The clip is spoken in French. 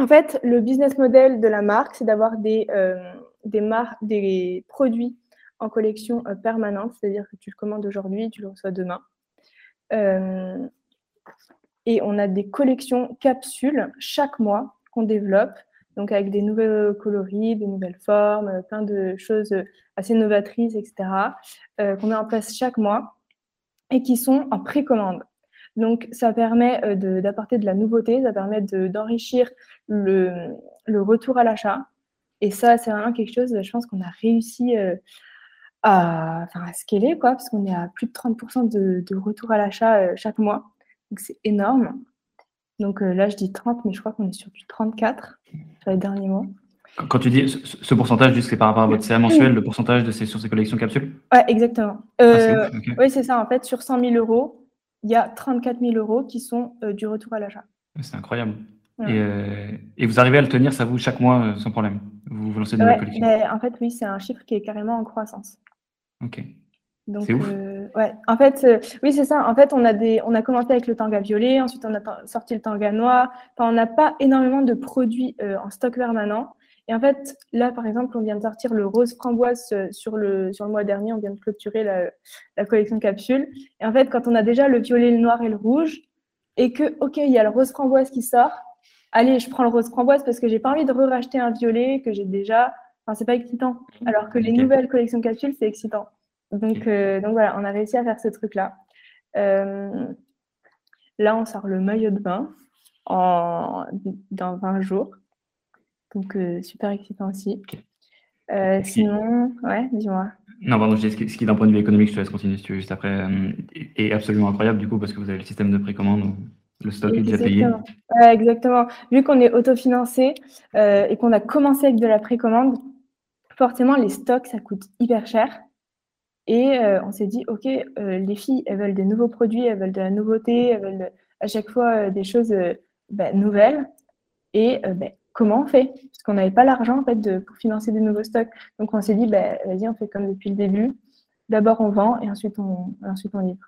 en fait, le business model de la marque, c'est d'avoir des, des, des produits en collection permanente, c'est-à-dire que tu le commandes aujourd'hui, tu le reçois demain. et on a des collections capsules chaque mois qu'on développe donc avec des nouveaux coloris, des nouvelles formes, euh, plein de choses assez novatrices, etc., euh, qu'on met en place chaque mois et qui sont en précommande. Donc, ça permet euh, d'apporter de, la nouveauté, ça permet d'enrichir le, le, retour à l'achat. Et ça, c'est vraiment quelque chose, je pense qu'on a réussi à, enfin, à scaler, quoi, parce qu'on est à plus de 30% de, de, retour à l'achat chaque mois. Donc, c'est énorme. Donc euh, là, je dis 30, mais je crois qu'on est sur du 34 sur les derniers mois. Quand tu dis ce pourcentage, c'est par rapport à votre CA mensuel, le pourcentage de ces, sur ces collections capsules? Ouais, exactement. Euh, ah, Oui, c'est ça. En fait, sur 100 000 euros, il y a 34 000 euros qui sont euh, du retour à l'achat. C'est incroyable. Et, vous arrivez à le tenir, ça vous, chaque mois, sans problème? Vous, vous lancez de nouvelles collections? En fait, oui, c'est un chiffre qui est carrément en croissance. Ok. C'est ouf. Euh, ouais. En fait, euh, oui, c'est ça. En fait, on a, des, on a commencé avec le tanga violet, ensuite on a sorti le tanga noir. Enfin, on n'a pas énormément de produits euh, en stock permanent. Et en fait, là, par exemple, on vient de sortir le rose framboise sur le, sur le mois dernier. On vient de clôturer la, la collection capsule. Et en fait, quand on a déjà le violet, le noir et le rouge, et que, OK, il y a le rose framboise qui sort, allez, je prends le rose framboise parce que j'ai pas envie de re-racheter un violet que j'ai déjà. Enfin, c'est pas excitant. Alors que les nouvelles collections capsules, c'est excitant. Donc, euh, donc voilà, on a réussi à faire ce truc-là. Euh, là, on sort le maillot de bain en, dans 20 jours. Donc, euh, super excitant aussi. sinon, ouais, dis-moi. Non, pardon, ce qui, d'un point de vue économique, je te laisse continuer si tu veux juste après, est absolument incroyable du coup parce que vous avez le système de précommande le stock est déjà payé. Ouais, exactement. Vu qu'on est autofinancé et qu'on a commencé avec de la précommande, forcément, les stocks, ça coûte hyper cher. Et euh, on s'est dit, OK, euh, les filles, elles veulent des nouveaux produits, elles veulent de la nouveauté, elles veulent à chaque fois euh, des choses bah, nouvelles. Et bah, comment on fait? Parce qu'on n'avait pas l'argent en fait, pour financer des nouveaux stocks. Donc on s'est dit, bah, vas-y, on fait comme depuis le début. D'abord, on vend et ensuite, on, ensuite on livre.